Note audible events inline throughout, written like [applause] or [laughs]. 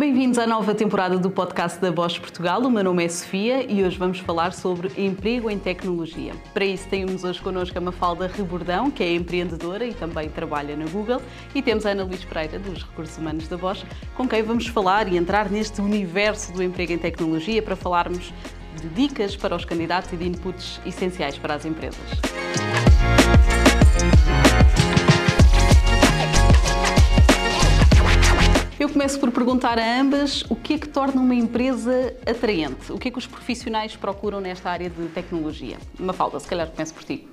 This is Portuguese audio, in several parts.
Bem-vindos à nova temporada do podcast da Bosch Portugal. O meu nome é Sofia e hoje vamos falar sobre emprego em tecnologia. Para isso temos hoje connosco a Mafalda Rebordão, que é empreendedora e também trabalha na Google, e temos a Ana Luís Pereira, dos Recursos Humanos da Bosch, com quem vamos falar e entrar neste universo do emprego em tecnologia para falarmos de dicas para os candidatos e de inputs essenciais para as empresas. Eu começo por perguntar a ambas o que é que torna uma empresa atraente? O que é que os profissionais procuram nesta área de tecnologia? Mafalda, se calhar começo por ti.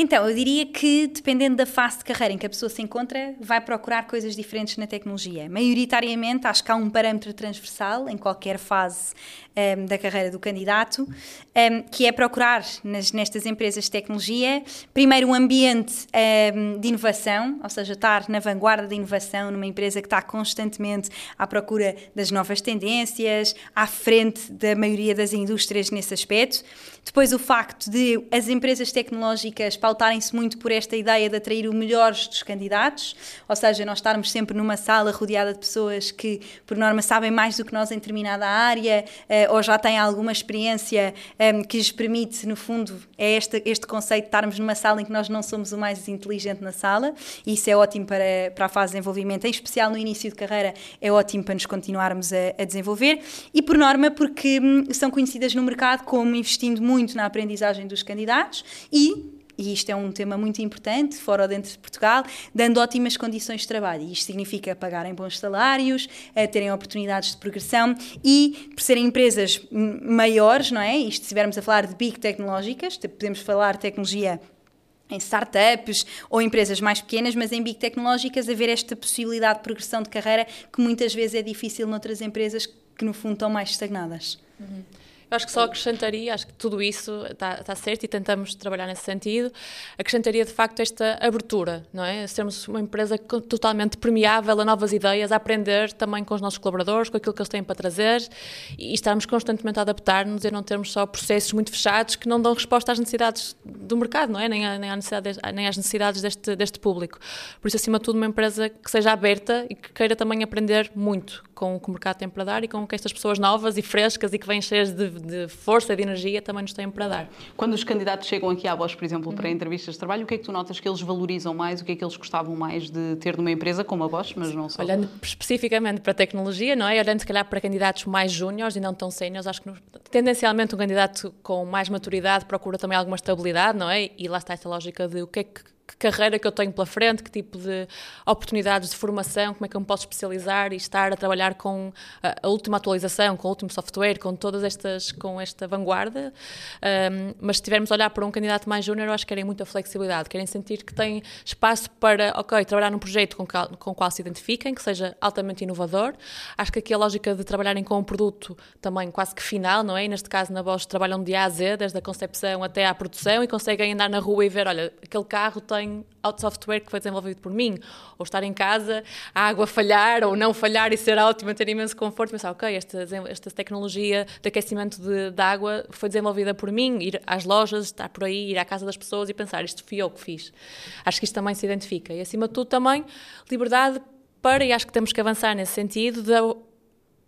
Então, eu diria que, dependendo da fase de carreira em que a pessoa se encontra, vai procurar coisas diferentes na tecnologia. Maioritariamente, acho que há um parâmetro transversal em qualquer fase um, ehm, da carreira do candidato, um, ehm, que é procurar nas, nestas empresas de tecnologia, primeiro, um ambiente um, ehm, de inovação, ou seja, estar na vanguarda da inovação, numa empresa que está constantemente à procura das novas tendências, à frente da maioria das indústrias nesse aspecto. Depois, o facto de as empresas tecnológicas pautarem-se muito por esta ideia de atrair o melhor dos candidatos, ou seja, nós estarmos sempre numa sala rodeada de pessoas que, por norma, sabem mais do que nós em determinada área uh, ou já têm alguma experiência ehm, que lhes permite, no fundo, é este, este conceito de estarmos numa sala em que nós não somos o mais inteligente na sala, e isso é ótimo para, para a fase de desenvolvimento, em especial no início de carreira, é ótimo para nos continuarmos a, a desenvolver, e por norma, porque hum, são conhecidas no mercado como investindo muito na aprendizagem dos candidatos e e isto é um tema muito importante, fora ou dentro de Portugal, dando ótimas condições de trabalho. E isto significa pagarem bons salários, eh, terem oportunidades de progressão e, por serem empresas maiores, não é? Isto, se estivermos a falar de big tecnológicas, podemos falar tecnologia em startups ou empresas mais pequenas, mas em big tecnológicas haver esta possibilidade de progressão de carreira que muitas vezes é difícil noutras empresas que no fundo estão mais estagnadas. Uhum. Eu acho que só acrescentaria, acho que tudo isso está, está certo e tentamos trabalhar nesse sentido, acrescentaria de facto esta abertura, não é? Sermos uma empresa totalmente permeável a novas ideias, a aprender também com os nossos colaboradores, com aquilo que eles têm para trazer e estarmos constantemente a adaptar-nos e não termos só processos muito fechados que não dão resposta às necessidades do mercado, não é? Nem, nem, necessidade, nem às necessidades deste, deste público. Por isso, acima de tudo, uma empresa que seja aberta e que queira também aprender muito com o que o mercado tem para dar e com o que estas pessoas novas e frescas e que vêm cheias de de força, de energia também nos têm para dar. Quando os candidatos chegam aqui à Bosch, por exemplo, para uhum. entrevistas de trabalho, o que é que tu notas que eles valorizam mais, o que é que eles gostavam mais de ter numa empresa como a Bosch, mas não só? Olhando especificamente para a tecnologia, não é? Olhando se calhar para candidatos mais júniores e não tão séniores, acho que tendencialmente um candidato com mais maturidade procura também alguma estabilidade, não é? E lá está esta lógica de o que é que que carreira que eu tenho pela frente, que tipo de oportunidades de formação, como é que eu me posso especializar e estar a trabalhar com a, a última atualização, com o último software, com todas estas, com esta vanguarda. Um, mas se tivermos a olhar para um candidato mais júnior, eu acho que querem muita flexibilidade, querem sentir que têm espaço para, ok, trabalhar num projeto com, com o qual se identifiquem, que seja altamente inovador. Acho que aqui a lógica de trabalharem com um produto também quase que final, não é? E neste caso na Bosch trabalham de A a Z, desde a concepção até à produção e conseguem andar na rua e ver, olha, aquele carro tem tem software que foi desenvolvido por mim, ou estar em casa, a água falhar ou não falhar e ser ótimo, ter imenso conforto, pensar, ok, esta, esta tecnologia de aquecimento de, de, água foi desenvolvida por mim, ir às lojas, estar por aí, ir à casa das pessoas e pensar, isto fui eu que fiz. Acho que isto também se identifica. E acima de tudo também, liberdade para, e acho que temos que avançar nesse sentido, de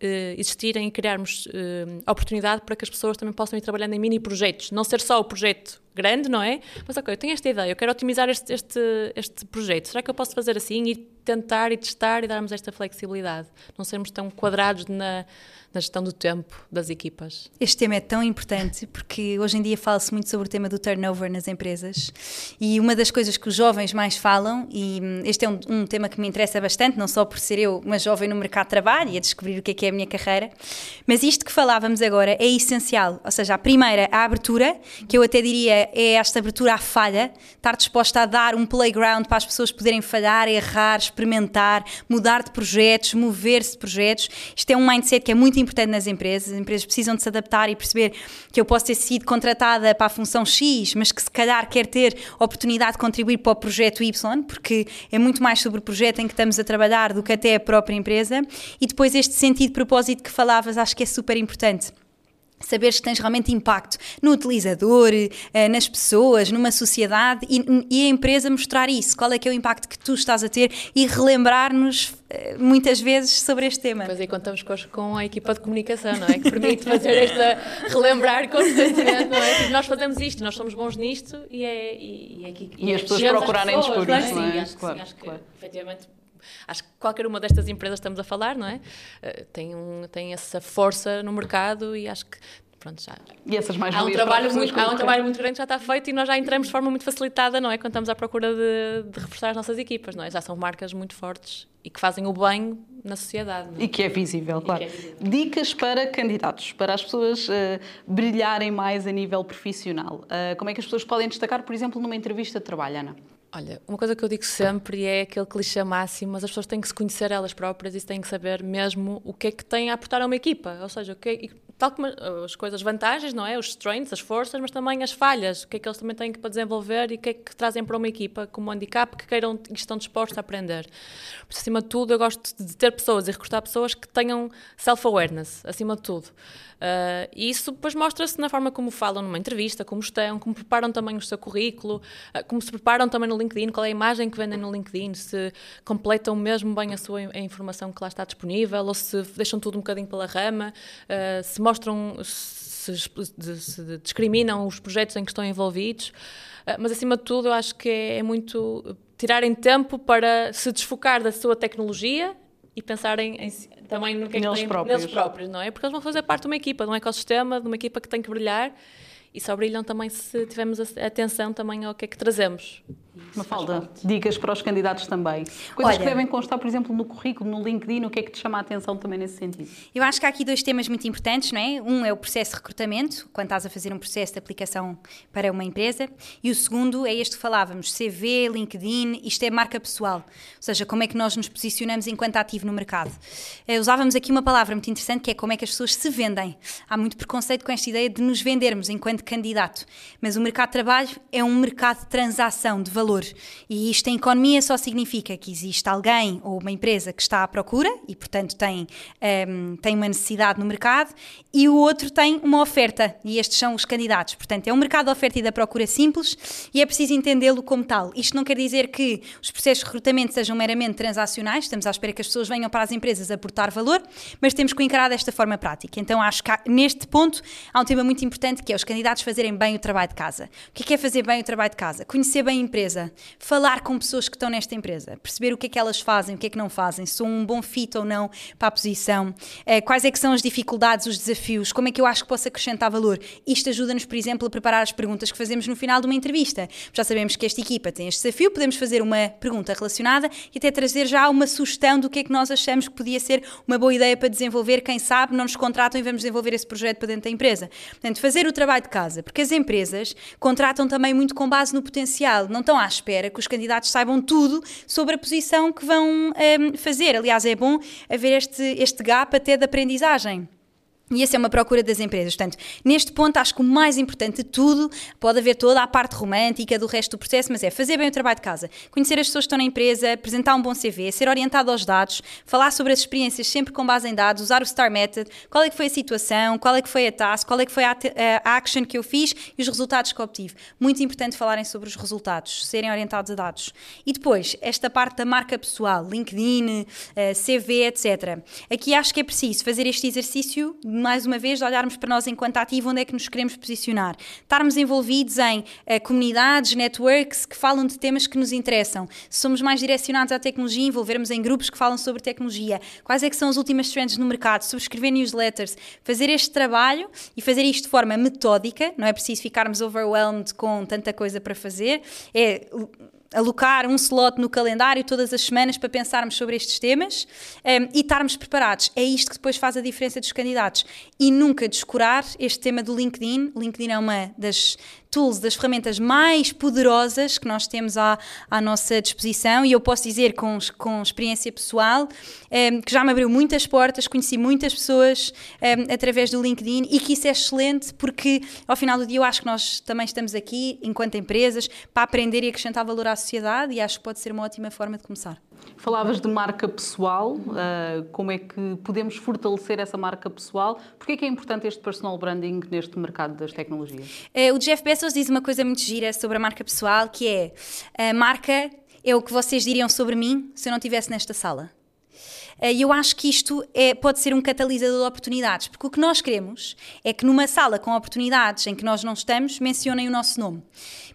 Uh, existirem e criarmos uh, oportunidade para que as pessoas também possam ir trabalhando em mini projetos, não ser só o projeto grande, não é? Mas ok, eu tenho esta ideia, eu quero otimizar este, este, este projeto. Será que eu posso fazer assim e tentar e testar e darmos esta flexibilidade? Não sermos tão quadrados na, na gestão do tempo das equipas. Este tema é tão importante porque hoje em dia fala-se muito sobre o tema do turnover nas empresas e uma das coisas que os jovens mais falam, e hum, este é um, um tema que me interessa bastante, não só por ser eu uma jovem no mercado de trabalho e a descobrir o que é que é a minha carreira, mas isto que falávamos agora é essencial. Ou seja, a primeira, a abertura, que eu até diria é esta abertura à falha, estar disposta a dar um playground para as pessoas poderem falhar, errar, experimentar, mudar de projetos, mover-se de projetos. Isto é um mindset que é muito importante nas empresas. As empresas precisam de se adaptar e perceber que eu posso ter sido contratada para a função X, mas que se calhar quer ter oportunidade de contribuir para o projeto Y, porque é muito mais sobre o projeto em que estamos a trabalhar do que até a própria empresa. E depois este sentido de propósito que falavas, acho que é super importante saberes que tens realmente impacto no utilizador, eh, nas pessoas, numa sociedade e, e, a empresa mostrar isso, qual é que é o impacto que tu estás a ter e relembrar-nos eh, muitas vezes sobre este tema. Pois aí contamos com a equipa de comunicação, não é? Que permite fazer esta, relembrar constantemente, não é? Tipo, nós fazemos isto, nós somos bons nisto e é... E, e, e, e as pessoas procurarem-nos por isso, não é? Sim, acho, claro, sim, acho claro. que efetivamente acho que qualquer uma destas empresas estamos a falar, não é? Uh, tem, um, tem essa força no mercado e acho que pronto, já. E essas mais há um trabalho muito Há um trabalho muito grande que já está feito e nós já entramos de forma muito facilitada, não é? Quando estamos à procura de, de reforçar as nossas equipas, não é? Já são marcas muito fortes e que fazem o bem na sociedade. É? E que é visível, claro. É visível. Dicas para candidatos, para as pessoas uh, brilharem mais a nível profissional. Uh, como é que as pessoas podem destacar, por exemplo, numa entrevista de trabalho, Ana? Olha, uma coisa que eu digo sempre é aquele clichê máximo, mas as pessoas têm que se conhecer elas próprias e têm que saber mesmo o que é que têm a aportar a uma equipa. Ou seja, o que é, tal como as coisas, vantagens, não é? Os strengths, as forças, mas também as falhas. O que é que eles também têm para desenvolver e o que é que trazem para uma equipa como handicap que queiram e estão dispostos a aprender. Por acima de tudo, eu gosto de ter pessoas e recrutar pessoas que tenham self-awareness, acima de tudo. Uh, e isso depois mostra-se na forma como falam numa entrevista, como estão, como preparam também o seu currículo, uh, como se preparam também no LinkedIn, qual é a imagem que vendem no LinkedIn, se completam mesmo bem a sua a informação que lá está disponível ou se deixam tudo um bocadinho pela rama, uh, se mostram, se, se, discriminam os projetos em que estão envolvidos. mas acima de tudo, eu acho que é, é muito tirarem tempo para se desfocar da sua tecnologia e pensarem em, também no que é que neles, próprios. neles próprios, não é? Porque eles vão fazer parte de uma equipa, de um ecossistema, de uma equipa que tem que brilhar e só brilham também se tivermos atenção também ao que é que trazemos. Uma falda, dicas para os candidatos também. Coisas Olha, que devem constar, por exemplo, no currículo, no LinkedIn, o que é que te chama a atenção também nesse sentido? Eu acho que há aqui dois temas muito importantes, não é? Um é o processo de recrutamento, quando estás a fazer um processo de aplicação para uma empresa, e o segundo é este que falávamos, CV, LinkedIn, isto é marca pessoal, ou seja, como é que nós nos posicionamos enquanto ativo no mercado. Uh, usávamos aqui uma palavra muito interessante que é como é que as pessoas se vendem. Há muito preconceito com esta ideia de nos vendermos enquanto candidato, mas o mercado de trabalho é um mercado de transação, de valor. E isto em economia só significa que existe alguém ou uma empresa que está à procura e, portanto, tem, um, ehm, tem uma necessidade no mercado e o outro tem uma oferta e estes são os candidatos. Portanto, é um mercado de oferta e da procura simples e é preciso entendê-lo como tal. Isto não quer dizer que os processos de recrutamento sejam meramente transacionais, estamos à espera que as pessoas venham para as empresas aportar valor, mas temos que encarar desta forma prática. Então, acho que há, neste ponto há um tema muito importante que é os candidatos fazerem bem o trabalho de casa. O que é, é fazer bem o trabalho de casa? Conhecer bem a empresa, falar com pessoas que estão nesta empresa, perceber o que é que elas fazem, o que é que não fazem, se são um bom fit ou não para a posição, eh, quais é que são as dificuldades, os desafios, como é que eu acho que posso acrescentar valor. Isto ajuda-nos, por exemplo, a preparar as perguntas que fazemos no final de uma entrevista. Já sabemos que esta equipa tem este desafio, podemos fazer uma pergunta relacionada e até trazer já uma sugestão do que é que nós achamos que podia ser uma boa ideia para desenvolver, quem sabe não nos contratam e vamos desenvolver esse projeto para dentro da empresa. Portanto, fazer o trabalho de casa, porque as empresas contratam também muito com base no potencial, não estão à espera que os candidatos saibam tudo sobre a posição que vão um, ehm, fazer. Aliás, é bom haver este, este gap até de aprendizagem. E essa é uma procura das empresas. Portanto, neste ponto, acho que o mais importante de tudo, pode haver toda a parte romântica do resto do processo, mas é fazer bem o trabalho de casa, conhecer as pessoas que estão na empresa, apresentar um bom CV, ser orientado aos dados, falar sobre as experiências sempre com base em dados, usar o STAR Method, qual é que foi a situação, qual é que foi a task, qual é que foi a, a action que eu fiz e os resultados que obtive. Muito importante falarem sobre os resultados, serem orientados a dados. E depois, esta parte da marca pessoal, LinkedIn, eh, CV, etc. Aqui acho que é preciso fazer este exercício mais uma vez, de olharmos para nós enquanto ativo, onde é que nos queremos posicionar. Estarmos envolvidos em uh, comunidades, networks que falam de temas que nos interessam. Se somos mais direcionados à tecnologia, envolvermos em grupos que falam sobre tecnologia. Quais é que são as últimas trends no mercado? Subscrever newsletters. Fazer este trabalho e fazer isto de forma metódica. Não é preciso ficarmos overwhelmed com tanta coisa para fazer. É alocar um slot no calendário todas as semanas para pensarmos sobre estes temas um, e estarmos preparados. É isto que depois faz a diferença dos candidatos. E nunca descurar este tema do LinkedIn. O LinkedIn é uma das tools, das ferramentas mais poderosas que nós temos à, à nossa disposição e eu posso dizer com, com experiência pessoal um, ehm, que já me abriu muitas portas, conheci muitas pessoas um, ehm, através do LinkedIn e que isso é excelente porque ao final do dia eu acho que nós também estamos aqui enquanto empresas para aprender e acrescentar valor à sociedade e acho que pode ser uma ótima forma de começar. Falavas de marca pessoal, uh, como é que podemos fortalecer essa marca pessoal? Porquê é que é importante este personal branding neste mercado das tecnologias? Uh, o Jeff Bezos diz uma coisa muito gira sobre a marca pessoal, que é a marca é o que vocês diriam sobre mim se eu não estivesse nesta sala. Eh, e eu acho que isto é, pode ser um catalisador de oportunidades, porque o que nós queremos é que numa sala com oportunidades em que nós não estamos, mencionem o nosso nome.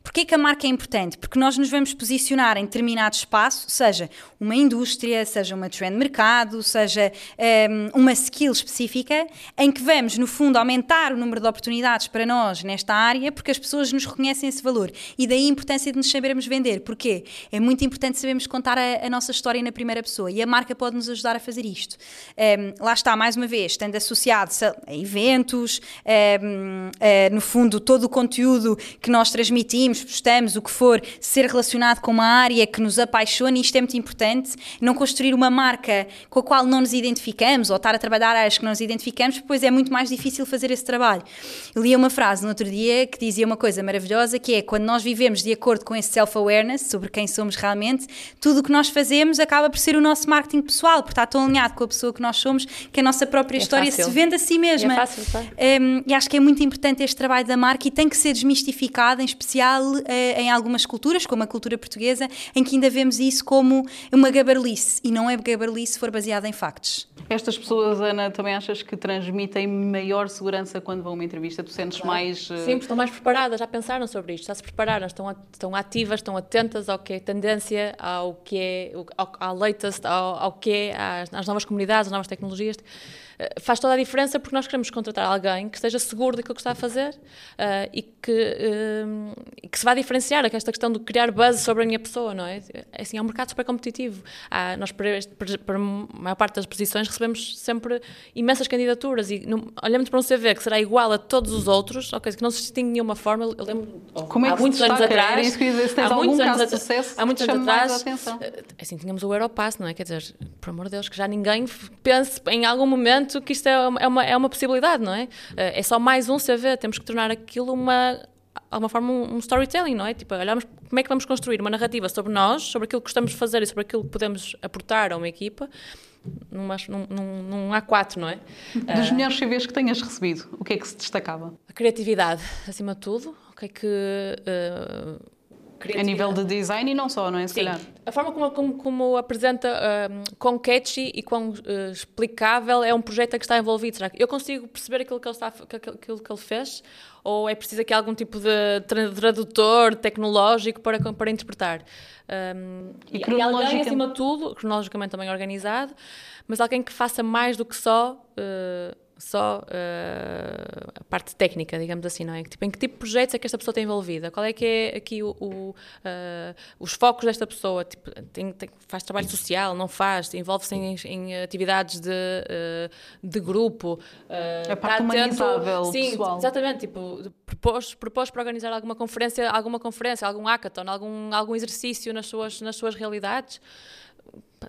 Porquê que a marca é importante? Porque nós nos vamos posicionar em determinado espaço, seja uma indústria, seja uma trend mercado, seja um, ehm, uma skill específica, em que vamos, no fundo, aumentar o número de oportunidades para nós nesta área, porque as pessoas nos reconhecem esse valor. E daí a importância de nos sabermos vender. Porquê? É muito importante sabermos contar a, a nossa história na primeira pessoa e a marca pode nos ajudar a fazer isto. Um, ehm, lá está, mais uma vez, estando associado a eventos, um, ehm, uh, eh, no fundo, todo o conteúdo que nós transmitimos postamos, o que for, ser relacionado com uma área que nos apaixona, e isto é muito importante, não construir uma marca com a qual não nos identificamos, ou estar a trabalhar áreas que não nos identificamos, depois é muito mais difícil fazer esse trabalho. Eu li uma frase no outro dia que dizia uma coisa maravilhosa, que é, quando nós vivemos de acordo com esse self-awareness, sobre quem somos realmente, tudo o que nós fazemos acaba por ser o nosso marketing pessoal, porque está tão alinhado com a pessoa que nós somos, que a nossa própria é história fácil. se vende a si mesma. É fácil, tá? um, e acho que é muito importante este trabalho da marca e tem que ser desmistificado, em especial uh, em algumas culturas, como a cultura portuguesa, em que ainda vemos isso como uma gabarlice e não é gabarlice se for baseada em factos. Estas pessoas, Ana, também achas que transmitem maior segurança quando vão a uma entrevista? Tu sentes claro. mais. Uh... Sim, estão mais preparadas, já pensaram sobre isto, já se prepararam, estão, estão ativas, estão atentas ao que é tendência, ao que é, ao, ao latest, ao, ao que é, às, às novas comunidades, às novas tecnologias. Eh, faz toda a diferença porque nós queremos contratar alguém que esteja seguro daquilo que está a fazer uh, e que, uh, que se vá diferenciar, que esta questão de criar buzz sobre a minha pessoa, não é? é assim, é um mercado super competitivo. Ah, nós, para, a maior parte das posições, recebemos sempre imensas candidaturas e não, olhamos para um CV que será igual a todos os outros, okay, que não se distingue de nenhuma forma. Eu lembro, Como é há muitos anos atrás, há muitos anos sucesso, há muitos anos atrás, assim, tínhamos o Europass, não é? Quer dizer, por amor de Deus, que já ninguém pense em algum momento momento que isto é uma, é uma, é uma possibilidade, não é? Eh, é só mais um CV, temos que tornar aquilo uma alguma forma um, storytelling, não é? Tipo, olhamos como é que vamos construir uma narrativa sobre nós, sobre aquilo que gostamos de fazer e sobre aquilo que podemos aportar a uma equipa num, num, num A4, não é? Dos uh, melhores CVs que tenhas recebido, o que é que se destacava? A criatividade, acima de tudo. O que é que uh, a nível de design e não só, não é? Se Sim. Calhar. A forma como, como, como apresenta uh, quão catchy e quão uh, explicável é um projeto a que está envolvido. Será que eu consigo perceber aquilo que ele, está, aquilo que ele fez? Ou é preciso aqui algum tipo de tradutor tecnológico para, para interpretar? Um, e, e, alguém, acima de tudo, cronologicamente também organizado, mas alguém que faça mais do que só. Uh, só uh, a parte técnica, digamos assim, não é? Tipo, em que tipo de projetos é que esta pessoa tem envolvida? Qual é que é aqui o, o uh, os focos desta pessoa? Tipo, tem, tem, faz trabalho social, não faz? Envolve-se em, em, atividades de, uh, de grupo? a parte humanizável, Sim, pessoal. exatamente. Tipo, propôs, propôs para organizar alguma conferência, alguma conferência, algum hackathon, algum, algum exercício nas suas, nas suas realidades?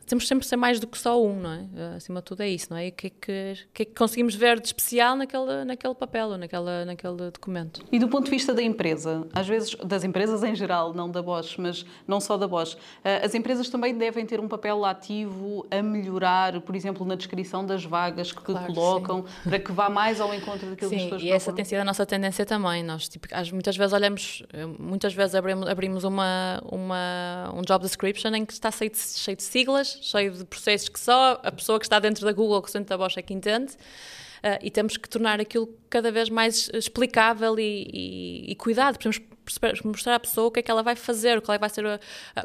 Temos sempre ser mais do que só um, não é? Acima de tudo é isso, não é? E o que é que, que, é que conseguimos ver de especial naquele, naquele papel ou naquela, naquele documento. E do ponto de vista da empresa, às vezes, das empresas em geral, não da Bosch, mas não só da Bosch, eh, as empresas também devem ter um papel ativo a melhorar, por exemplo, na descrição das vagas que claro, colocam, sim. para que vá mais ao encontro daquilo sim, que as pessoas e essa tem sido a nossa tendência também. Nós, tipo, muitas vezes olhamos, eh, muitas vezes abrimos, abrimos uma, uma, um job description em que está cheio de, cheio de siglas, cheio de processos que só a pessoa que está dentro da Google, que o centro da Bosch é que entende. Uh, e temos que tornar aquilo cada vez mais explicável e, e, e cuidado. Temos mostrar à pessoa o que é que ela vai fazer, qual é, vai ser a,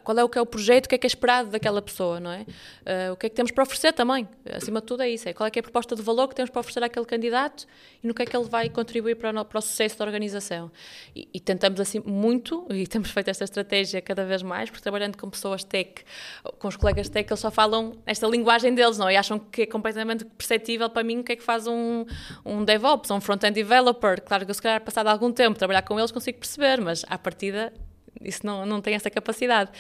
qual é o que é o projeto, o que é que é esperado daquela pessoa, não é? Uh, o que é que temos para oferecer também, acima de tudo é isso, é qual é que é a proposta de valor que temos para oferecer àquele candidato e no que é que ele vai contribuir para o, para o sucesso da organização. E, e, tentamos assim muito, [laughs] e temos feito esta estratégia cada vez mais, porque trabalhando com pessoas tech, com os colegas tech, eles só falam esta linguagem deles, não é? E acham que é completamente perceptível para mim o que é que faz um, um DevOps, um front-end developer. Claro que eu se calhar passado algum tempo trabalhar com eles consigo perceber, mas mas à partida isso não, não tem essa capacidade.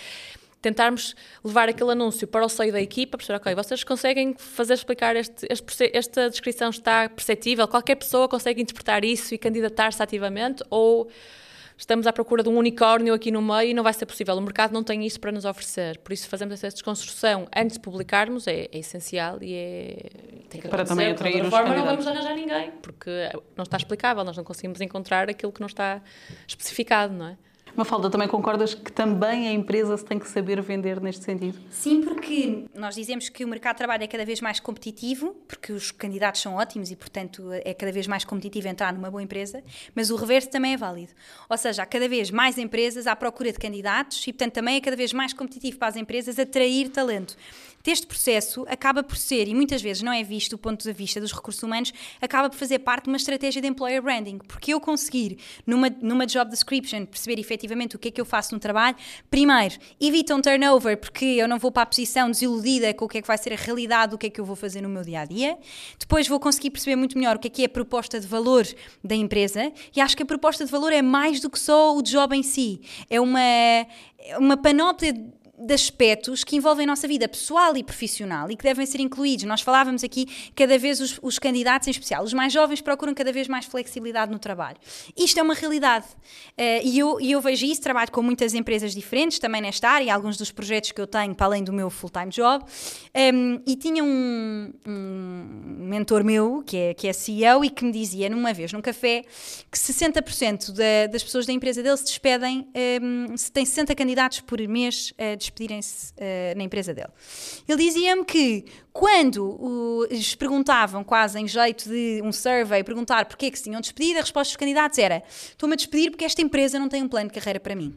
Tentarmos levar aquele anúncio para o seio da equipa, perceber, ok, vocês conseguem fazer explicar este, este, esta descrição está perceptível, qualquer pessoa consegue interpretar isso e candidatar-se ativamente, ou estamos à procura de um unicórnio aqui no meio e não vai ser possível. O mercado não tem isso para nos oferecer. Por isso, fazemos essa desconstrução antes de publicarmos é, é essencial e é. Tem que para também atrair os forma, não vamos arranjar ninguém, porque não está explicável, nós não conseguimos encontrar aquilo que não está especificado, não é? Mafalda, também concordas que também a empresa se tem que saber vender neste sentido? Sim, porque nós dizemos que o mercado de trabalho é cada vez mais competitivo, porque os candidatos são ótimos e, portanto, é cada vez mais competitivo entrar numa boa empresa, mas o reverso também é válido. Ou seja, há cada vez mais empresas à procura de candidatos e, portanto, também é cada vez mais competitivo para as empresas atrair talento. Este processo acaba por ser, e muitas vezes não é visto do ponto de vista dos recursos humanos, acaba por fazer parte de uma estratégia de employer branding, porque eu conseguir, numa, numa job description, perceber efetivamente o que é que eu faço no trabalho, primeiro, evita um turnover, porque eu não vou para a posição desiludida com o que é que vai ser a realidade do que é que eu vou fazer no meu dia a dia. Depois vou conseguir perceber muito melhor o que é que é a proposta de valor da empresa, e acho que a proposta de valor é mais do que só o job em si, é uma, é uma panóplia de aspectos que envolvem a nossa vida pessoal e profissional e que devem ser incluídos. Nós falávamos aqui, cada vez os, os, candidatos, em especial, os mais jovens, procuram cada vez mais flexibilidade no trabalho. Isto é uma realidade. Uh, e, eu, eu vejo isso, trabalho com muitas empresas diferentes também nesta área, alguns dos projetos que eu tenho para além do meu full-time job. Um, ehm, e tinha um, um, mentor meu, que é, que é CEO, e que me dizia, numa vez, num café, que 60% da, das pessoas da empresa dele se despedem, um, ehm, se tem 60 candidatos por mês uh, despedirem-se uh, na empresa dele. Ele dizia-me que quando lhes perguntavam, quase em jeito de um survey, perguntar porquê que se tinham despedido, a resposta dos candidatos era: estou-me a despedir porque esta empresa não tem um plano de carreira para mim.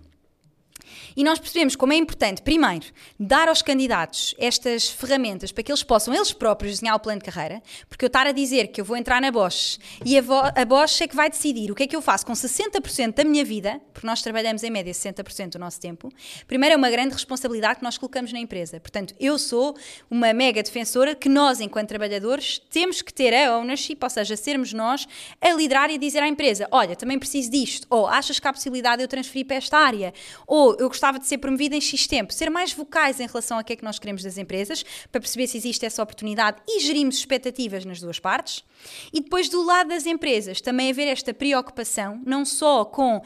E nós percebemos como é importante, primeiro, dar aos candidatos estas ferramentas para que eles possam eles próprios desenhar o plano de carreira, porque eu estar a dizer que eu vou entrar na Bosch e a, a Bosch é que vai decidir o que é que eu faço com 60% da minha vida, porque nós trabalhamos em média 60% do nosso tempo, primeiro é uma grande responsabilidade que nós colocamos na empresa. Portanto, eu sou uma mega defensora que nós, enquanto trabalhadores, temos que ter a ownership, ou seja, sermos nós a liderar e a dizer à empresa: olha, também preciso disto, ou achas que há possibilidade de eu transferir para esta área, ou eu gostava de ser promovida em X tempo. Ser mais vocais em relação a que é que nós queremos das empresas, para perceber se existe essa oportunidade e gerimos expectativas nas duas partes. E depois, do lado das empresas, também haver esta preocupação, não só com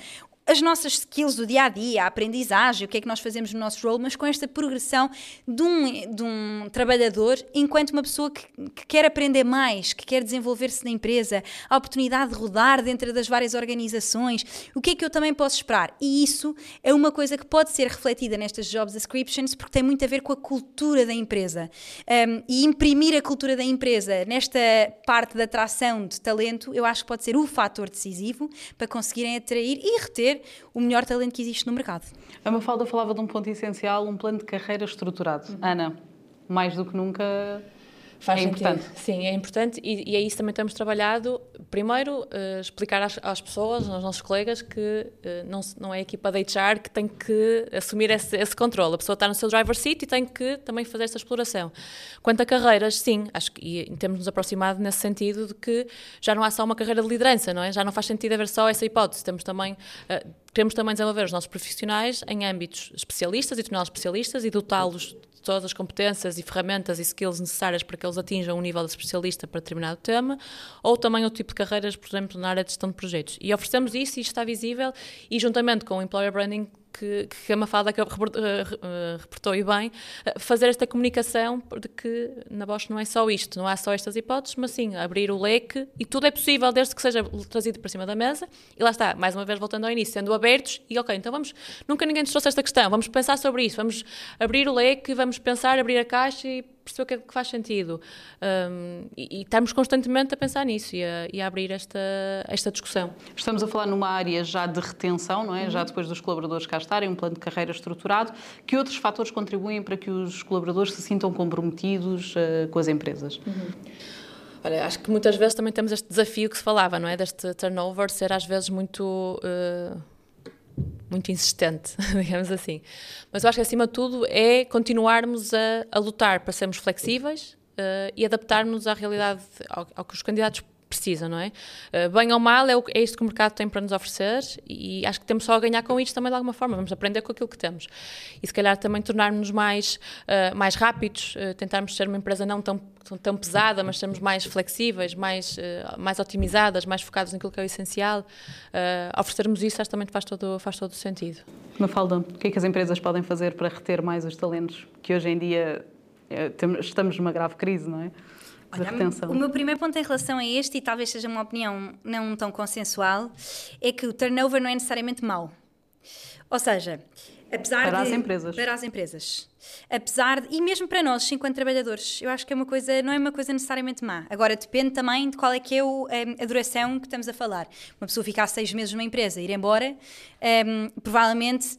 as nossas skills do dia a dia, a aprendizagem, o que é que nós fazemos no nosso role, mas com esta progressão de um, de um trabalhador enquanto uma pessoa que, que quer aprender mais, que quer desenvolver-se na empresa, a oportunidade de rodar dentro das várias organizações, o que é que eu também posso esperar? E isso é uma coisa que pode ser refletida nestas job descriptions porque tem muito a ver com a cultura da empresa. Um, e imprimir a cultura da empresa nesta parte da atração de talento, eu acho que pode ser o fator decisivo para conseguirem atrair e reter o melhor talento que existe no mercado. A Mafalda falava de um ponto essencial, um plano de carreira estruturado. Uhum. Ana, mais do que nunca Faz é sentido. importante. Sim, é importante e, e é isso também temos trabalhado. Primeiro, uh, explicar às, às, pessoas, aos nossos colegas, que uh, não, não é a equipa de HR que tem que assumir esse, esse controle. A pessoa está no seu driver seat e tem que também fazer essa exploração. Quanto a carreiras, sim, acho que e, temos nos aproximado nesse sentido de que já não há só uma carreira de liderança, não é? Já não faz sentido haver só essa hipótese. Temos também. Uh, queremos também desenvolver os nossos profissionais em âmbitos especialistas e torná-los especialistas e dotá-los todas as competências e ferramentas e skills necessárias para que eles atinjam o nível de especialista para determinado tema, ou também o tipo de carreiras, por exemplo, na área de gestão de projetos. E oferecemos isso e está visível, e juntamente com o Employer Branding que, que a Mafalda que reportou e bem, fazer esta comunicação de que na Bosch não é só isto, não há só estas hipóteses, mas sim abrir o leque e tudo é possível desde que seja trazido para cima da mesa. E lá está, mais uma vez voltando ao início, sendo abertos e ok, então vamos, nunca ninguém nos trouxe esta questão, vamos pensar sobre isso, vamos abrir o leque, vamos pensar, abrir a caixa e perceber o que é que faz sentido. Um, e, e, estamos constantemente a pensar nisso e a, e a, abrir esta, esta discussão. Estamos a falar numa área já de retenção, não é? Uhum. Já depois dos colaboradores cá estarem, um plano de carreira estruturado. Que outros fatores contribuem para que os colaboradores se sintam comprometidos uh, com as empresas? Uhum. Olha, acho que muitas vezes também temos este desafio que se falava, não é? Deste turnover ser às vezes muito. Uh, muito insistente, [laughs] digamos assim. Mas eu acho que, acima de tudo, é continuarmos a, a lutar para sermos flexíveis uh, e adaptarmos à realidade, ao, ao, que os candidatos precisa, não é? Uh, bem ou mal, é, o, é isto que o mercado tem para nos oferecer e acho que temos só a ganhar com isto também de alguma forma. Vamos aprender com aquilo que temos. E se calhar também tornarmos-nos mais, uh, mais rápidos, uh, tentarmos ser uma empresa não tão, tão pesada, mas sermos mais flexíveis, mais, mais otimizadas, mais focados naquilo que é o essencial. oferecermos isso acho que também faz todo, faz todo o sentido. Mafalda, o que é que as empresas podem fazer para reter mais os talentos que hoje em dia estamos numa grave crise, não é? Olha. O meu primeiro ponto em relação a este, e talvez seja uma opinião não tão consensual, é que o turnover não é necessariamente mau. Ou seja, apesar para de, as empresas. Para as empresas. Apesar de, e mesmo para nós, enquanto trabalhadores, eu acho que é uma coisa, não é uma coisa necessariamente má. Agora, depende também de qual é que é o, a, a duração que estamos a falar. Uma pessoa ficar seis meses numa empresa, ir embora, um, provavelmente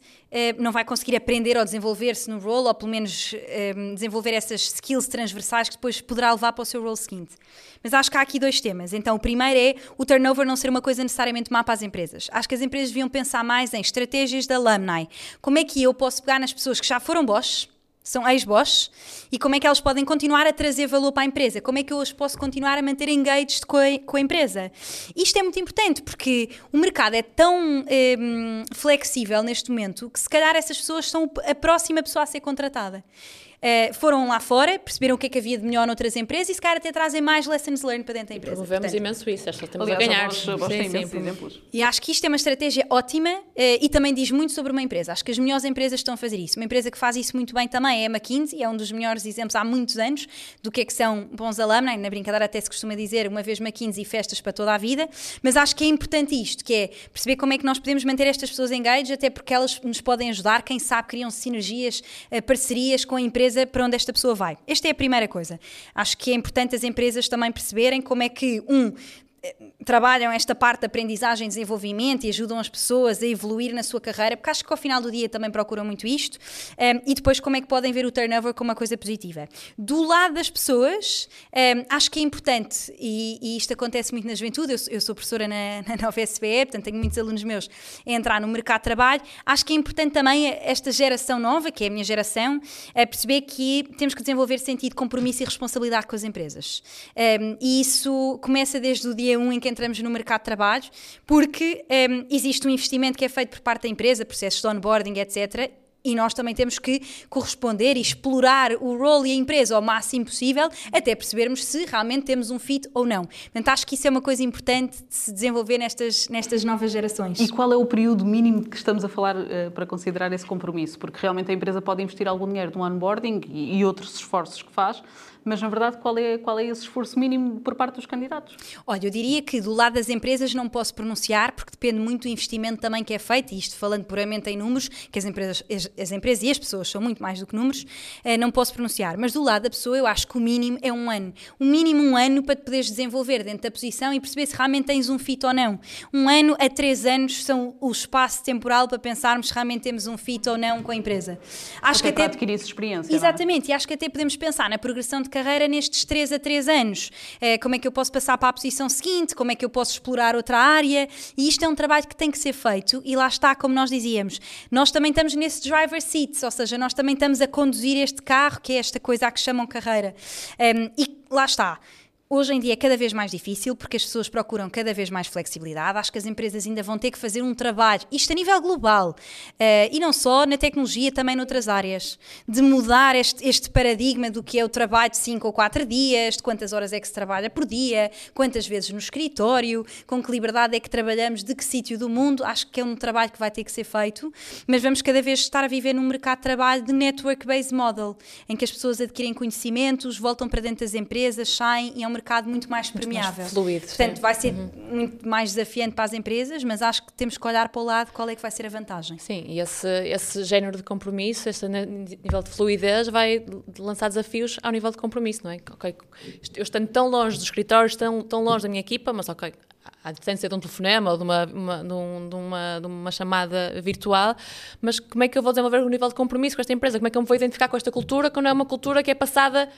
um, não vai conseguir aprender ou desenvolver-se no role, ou pelo menos um, desenvolver essas skills transversais que depois poderá levar para o seu role seguinte. Mas acho que há aqui dois temas. Então, o primeiro é o turnover não ser uma coisa necessariamente má para as empresas. Acho que as empresas deviam pensar mais em estratégias de alumni. Como é que eu posso pegar nas pessoas que já foram boss, são ex-boss, e como é que elas podem continuar a trazer valor para a empresa? Como é que eu os posso continuar a manter engaged com a, com a empresa? Isto é muito importante porque o mercado é tão um, flexível neste momento que se calhar essas pessoas são a próxima pessoa a ser contratada. Uh, foram lá fora, perceberam o que é que havia de melhor noutras empresas e se calhar até trazem mais lessons learned para dentro da empresa. Promovemos Portanto, imenso isso, acho que estamos aliás, a ganhar. Sim, sim, exemplos. E acho que isto é uma estratégia ótima uh, e também diz muito sobre uma empresa. Acho que as melhores empresas estão a fazer isso. Uma empresa que faz isso muito bem também é a McKinsey, é um dos melhores exemplos há muitos anos do que é que são bons alumni. Na brincadeira até se costuma dizer uma vez McKinsey festas para toda a vida, mas acho que é importante isto, que é perceber como é que nós podemos manter estas pessoas engaged, até porque elas nos podem ajudar, quem sabe criam sinergias, uh, parcerias com a empresa para onde esta pessoa vai. Esta é a primeira coisa. Acho que é importante as empresas também perceberem como é que, um, trabalham esta parte de aprendizagem e desenvolvimento e ajudam as pessoas a evoluir na sua carreira, porque acho que ao final do dia também procuram muito isto, um, e depois como é que podem ver o turnover como uma coisa positiva. Do lado das pessoas, um, acho que é importante, e, e, isto acontece muito na juventude, eu, eu sou professora na, [laughs] na nova SBE, portanto tenho muitos alunos meus a entrar no mercado de trabalho, acho que é importante também esta geração nova, que é a minha geração, perceber que temos que desenvolver sentido de compromisso e responsabilidade com as empresas. Um, e isso começa desde o dia dia 1 em que entramos no mercado de trabalho, porque um, ehm, existe um investimento que é feito por parte da empresa, processos de onboarding, etc. E nós também temos que corresponder e explorar o role e a empresa ao máximo possível, até percebermos se realmente temos um fit ou não. Portanto, acho que isso é uma coisa importante de se desenvolver nestas, nestas novas gerações. E qual é o período mínimo que estamos a falar uh, para considerar esse compromisso? Porque realmente a empresa pode investir algum dinheiro no onboarding e, e outros esforços que faz, mas na verdade qual é, qual é esse esforço mínimo por parte dos candidatos? Olha, eu diria que do lado das empresas não posso pronunciar, porque depende muito do investimento também que é feito, e isto falando puramente em números, que as empresas, as, as empresas e as pessoas são muito mais do que números, eh, não posso pronunciar. Mas do lado da pessoa, eu acho que o mínimo é um ano. O mínimo um ano para te poderes desenvolver dentro da posição e perceber se realmente tens um fit ou não. Um ano a três anos são o espaço temporal para pensarmos se realmente temos um fit ou não com a empresa. Acho até que até adquirir experiência. É? Exatamente, é? e acho que até podemos pensar na progressão de carreira nestes 3 a 3 anos. Eh, como é que eu posso passar para a posição seguinte? Como é que eu posso explorar outra área? E isto é um trabalho que tem que ser feito e lá está, como nós dizíamos, nós também estamos nesse driver seat, ou seja, nós também estamos a conduzir este carro, que é esta coisa a que chamam carreira. Um, e lá está Hoje em dia é cada vez mais difícil porque as pessoas procuram cada vez mais flexibilidade. Acho que as empresas ainda vão ter que fazer um trabalho, isto a nível global, uh, e não só na tecnologia, também noutras áreas, de mudar este, este, paradigma do que é o trabalho de 5 ou 4 dias, de quantas horas é que se trabalha por dia, quantas vezes no escritório, com que liberdade é que trabalhamos, de que sítio do mundo. Acho que é um trabalho que vai ter que ser feito, mas vamos cada vez estar a viver num mercado de trabalho de network-based model, em que as pessoas adquirem conhecimentos, voltam para dentro das empresas, saem e é um mercado muito mais muito permeável. Mais fluido. Portanto, sim. vai ser uhum. muito mais desafiante para as empresas, mas acho que temos que olhar para o lado qual é que vai ser a vantagem. Sim, e esse, esse género de compromisso, esse nível de fluidez, vai lançar desafios ao nível de compromisso, não é? Okay, eu estando tão longe dos escritórios, tão, tão longe da minha equipa, mas ok, à distância de um telefonema ou de uma, uma, de, um, de, uma, de uma chamada virtual, mas como é que eu vou desenvolver o nível de compromisso com esta empresa? Como é que eu me vou identificar com esta cultura quando é uma cultura que é passada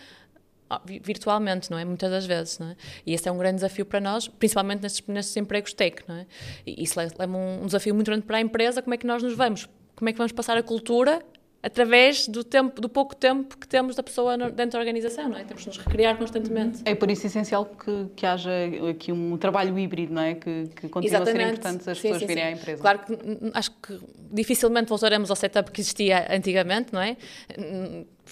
virtualmente, não é? Muitas das vezes, não é? E esse é um grande desafio para nós, principalmente nestes, nestes empregos tech, não é? E isso leva um, um desafio muito grande para a empresa, como é que nós nos vamos, como é que vamos passar a cultura através do tempo, do pouco tempo que temos da pessoa dentro da organização, não é? Temos de nos recriar constantemente. É por isso essencial que, que haja aqui um trabalho híbrido, não é? Que, que continua Exatamente. a ser importante as sim, pessoas sim, virem sim. à empresa. Claro que acho que dificilmente voltaremos ao setup que existia antigamente, não é?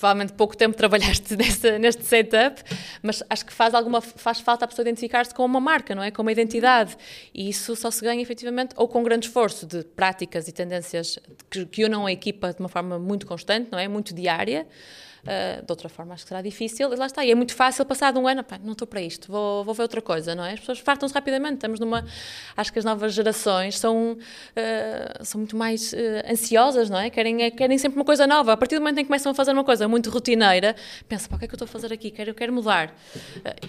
Provavelmente pouco tempo trabalhaste [laughs] neste, neste setup, mas acho que faz, alguma, faz falta a pessoa identificar-se com uma marca, não é? Com uma identidade. E isso só se ganha efetivamente ou com grande esforço de práticas e tendências que, que unam a equipa de uma forma muito constante, não é? Muito diária. Uh, de outra forma, acho que será difícil. E lá está. E é muito fácil, passado um ano, pá, não estou para isto, vou, vou ver outra coisa, não é? As pessoas fartam-se rapidamente. Estamos numa. Acho que as novas gerações são, uh, são muito mais uh, ansiosas, não é? Querem, é, querem sempre uma coisa nova. A partir do momento em que começam a fazer uma coisa muito rotineira, pensa, pá, o que é que eu estou a fazer aqui? Quero, eu quero mudar.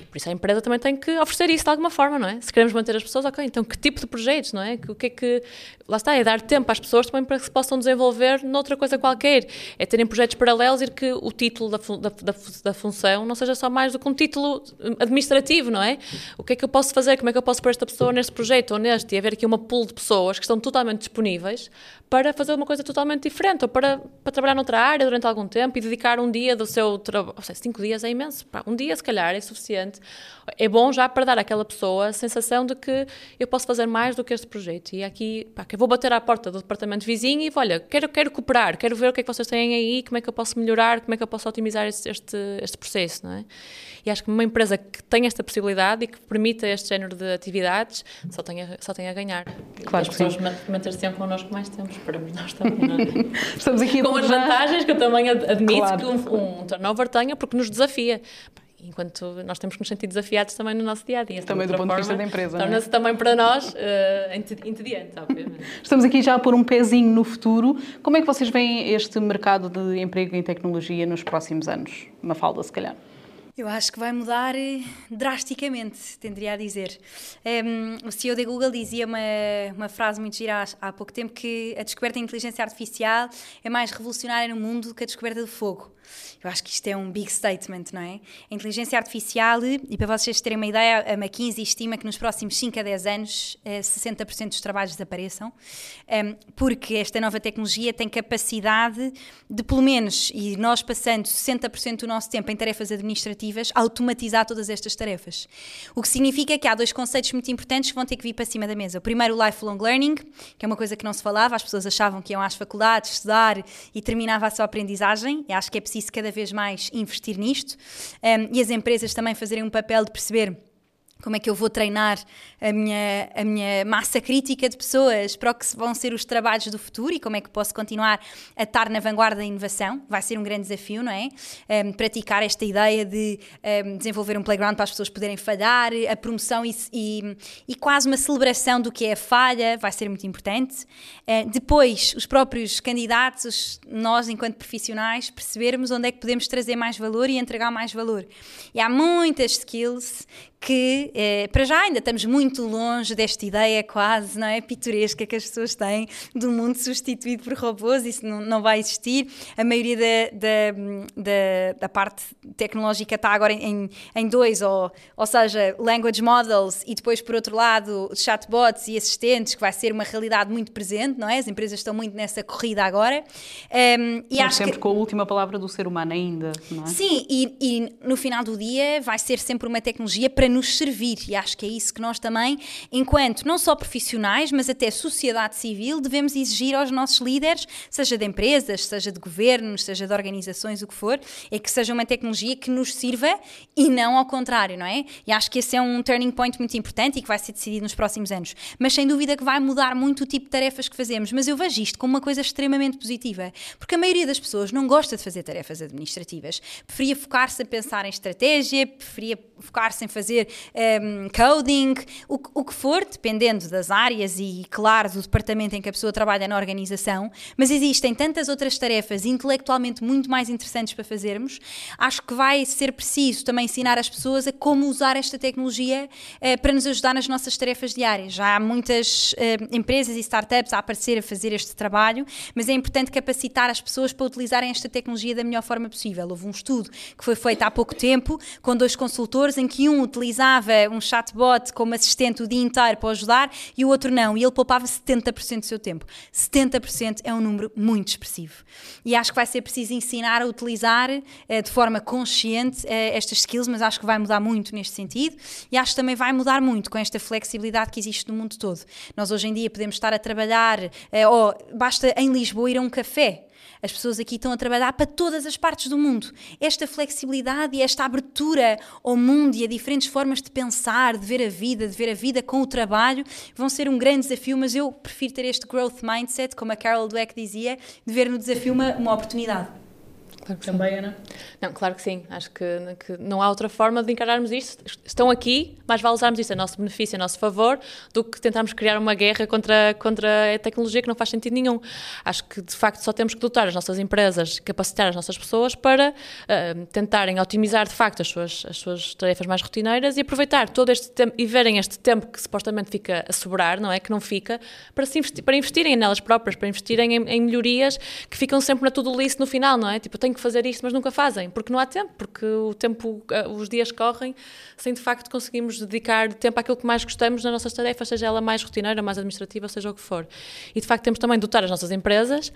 por isso a empresa também tem que oferecer isso de alguma forma, não é? Se queremos manter as pessoas, ok, então que tipo de projetos, não é? O que é que. Lá está, é dar tempo às pessoas também para que se possam desenvolver noutra coisa qualquer. É terem projetos paralelos e que o título da, da, da, da, função não seja só mais do que um título administrativo, não é? O que é que eu posso fazer? Como é que eu posso pôr esta pessoa neste projeto ou neste? E haver aqui uma pool de pessoas que estão totalmente disponíveis para fazer uma coisa totalmente diferente ou para, para trabalhar noutra área durante algum tempo e dedicar um dia do seu trabalho. Cinco dias é imenso. Pá, um dia, se calhar, é suficiente. É bom já para dar àquela pessoa a sensação de que eu posso fazer mais do que este projeto. E aqui, pá, que eu vou bater à porta do departamento vizinho e vou, olha, quero, quero cooperar, quero ver o que é que vocês têm aí, como é que eu posso melhorar, como é que eu posso otimizar este, este, este, processo, não é? E acho que uma empresa que tem esta possibilidade e que permita este género de atividades só tem a, só tem a ganhar. Claro que as pessoas manter-se connosco mais tempo, esperamos nós também, não é? [laughs] Estamos aqui Com as vantagens que eu também admito claro. que um, um turnover tenha, porque nos desafia enquanto nós temos que nos sentir desafiados também no nosso dia a dia. Também do ponto de vista da empresa. É? Torna-se é? também para nós uh, entediante, obviamente. Estamos aqui já a pôr um pezinho no futuro. Como é que vocês veem este mercado de emprego em tecnologia nos próximos anos? Uma falda, se calhar. Eu acho que vai mudar eh, drasticamente, tenderia a dizer. Um, o CEO da Google dizia uma, uma frase muito gira há, há pouco tempo que a descoberta da inteligência artificial é mais revolucionária no mundo do que a descoberta do fogo. Eu acho que isto é um big statement, não é? A inteligência artificial, e para vocês terem uma ideia, a McKinsey estima que nos próximos 5 a 10 anos 60% eh, dos trabalhos desapareçam, ehm, porque esta nova tecnologia tem capacidade de, pelo menos, e nós passando 60% do nosso tempo em tarefas administrativas, automatizar todas estas tarefas. O que significa que há dois conceitos muito importantes que vão ter que vir para cima da mesa. O primeiro, o lifelong learning, que é uma coisa que não se falava, as pessoas achavam que iam às faculdades estudar e terminava a sua aprendizagem, e acho que é preciso preciso cada vez mais investir nisto um, e as empresas também fazerem um papel de perceber como é que eu vou treinar a minha, a minha massa crítica de pessoas para o que vão ser os trabalhos do futuro e como é que posso continuar a estar na vanguarda da inovação. Vai ser um grande desafio, não é? Um, praticar esta ideia de um, desenvolver um playground para as pessoas poderem falhar, a promoção e, e, e, quase uma celebração do que é a falha vai ser muito importante. Depois, os próprios candidatos, nós enquanto profissionais, percebermos onde é que podemos trazer mais valor e entregar mais valor. E há muitas skills que eh, para já ainda estamos muito longe desta ideia quase não é pitoresca que as pessoas têm do mundo substituído por robôs, isso não, não vai existir. A maioria da, da, da, da parte tecnológica está agora em, em dois, ou, ou seja, language models e depois por outro lado chatbots e assistentes, que vai ser uma realidade muito presente, não é? As empresas estão muito nessa corrida agora. Um, ehm, e Mas sempre que... com a última palavra do ser humano ainda, não é? Sim, e, e no final do dia vai ser sempre uma tecnologia para nos servir. E acho que é isso que nós também, enquanto não só profissionais, mas até sociedade civil, devemos exigir aos nossos líderes, seja de empresas, seja de governos, seja de organizações, o que for, é que seja uma tecnologia que nos sirva e não ao contrário, não é? E acho que esse é um turning point muito importante e que vai ser decidido nos próximos anos. Mas sem dúvida que vai mudar muito o tipo de tarefas que fazemos. Mas eu vejo isto como uma coisa extremamente positiva, porque a maioria das pessoas não gosta de fazer tarefas administrativas. Preferia focar-se a pensar em estratégia, preferia focar-se em fazer um, coding, o, o, que for, dependendo das áreas e, claro, do departamento em que a pessoa trabalha na organização, mas existem tantas outras tarefas intelectualmente muito mais interessantes para fazermos. Acho que vai ser preciso também ensinar as pessoas a como usar esta tecnologia uh, para nos ajudar nas nossas tarefas diárias. Já há muitas uh, empresas e startups a aparecer a fazer este trabalho, mas é importante capacitar as pessoas para utilizarem esta tecnologia da melhor forma possível. Houve um estudo que foi feito há pouco tempo com dois consultores em que um utilizava um chatbot como assistente o dia inteiro para ajudar e o outro não. E ele poupava 70% do seu tempo. 70% é um número muito expressivo. E acho que vai ser preciso ensinar a utilizar uh, de forma consciente uh, estas skills, mas acho que vai mudar muito neste sentido. E acho que também vai mudar muito com esta flexibilidade que existe no mundo todo. Nós hoje em dia podemos estar a trabalhar, uh, ou basta em Lisboa ir a um café as pessoas aqui estão a trabalhar para todas as partes do mundo. Esta flexibilidade e esta abertura ao mundo e a diferentes formas de pensar, de ver a vida, de ver a vida com o trabalho, vão ser um grande desafio, mas eu prefiro ter este growth mindset, como a Carol Dweck dizia, de ver no desafio uma, uma oportunidade. Claro que Também, sim. Ana? Não, claro que sim. Acho que, que, não há outra forma de encararmos isto. Estão aqui, mas vale usarmos isto a nosso benefício, a nosso favor, do que tentarmos criar uma guerra contra, contra a tecnologia que não faz sentido nenhum. Acho que, de facto, só temos que dotar as nossas empresas, capacitar as nossas pessoas para uh, tentarem otimizar, de facto, as suas, as suas tarefas mais rotineiras e aproveitar todo este tempo e verem este tempo que supostamente fica a sobrar, não é? Que não fica, para, se investir, para investirem nelas próprias, para investirem em, em melhorias que ficam sempre na tudo list no final, não é? Tipo, tenho que fazer isto, mas nunca fazem, porque não há tempo, porque o tempo, eh, os dias correm sem de facto conseguirmos dedicar tempo àquilo que mais gostamos nas nossas tarefas, seja ela mais rotineira, mais administrativa, seja o que for. E de facto temos também de dotar as nossas empresas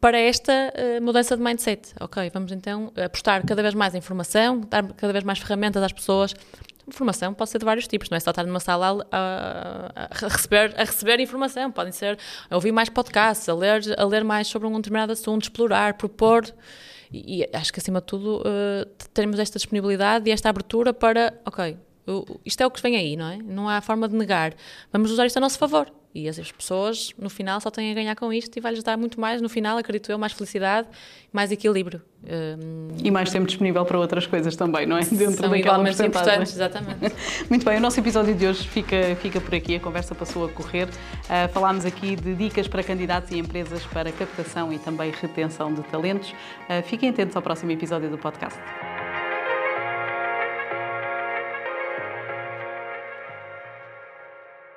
para esta uh, mudança de mindset. Ok, vamos então apostar cada vez mais em informação, dar cada vez mais ferramentas às pessoas Formação pode ser de vários tipos, não é só estar numa sala a, a, receber, a receber informação, podem ser a ouvir mais podcasts, a ler, a ler mais sobre um determinado assunto, explorar, propor. E, acho que, acima de tudo, uh, esta disponibilidade e esta abertura para, ok, isto é o que vem aí, não é? Não há forma de negar. Vamos usar isto a nosso favor. E as pessoas, no final, só têm a ganhar com isto e vai-lhes dar muito mais, no final, acredito eu, mais felicidade, mais equilíbrio. Um, e mais tempo disponível para outras coisas também, não é? Dentro São igualmente importantes, exatamente. [laughs] muito bem, o nosso episódio de hoje fica, fica por aqui, a conversa passou a correr. Uh, falámos aqui de dicas para candidatos e empresas para captação e também retenção de talentos. Uh, fiquem atentos ao próximo episódio do podcast.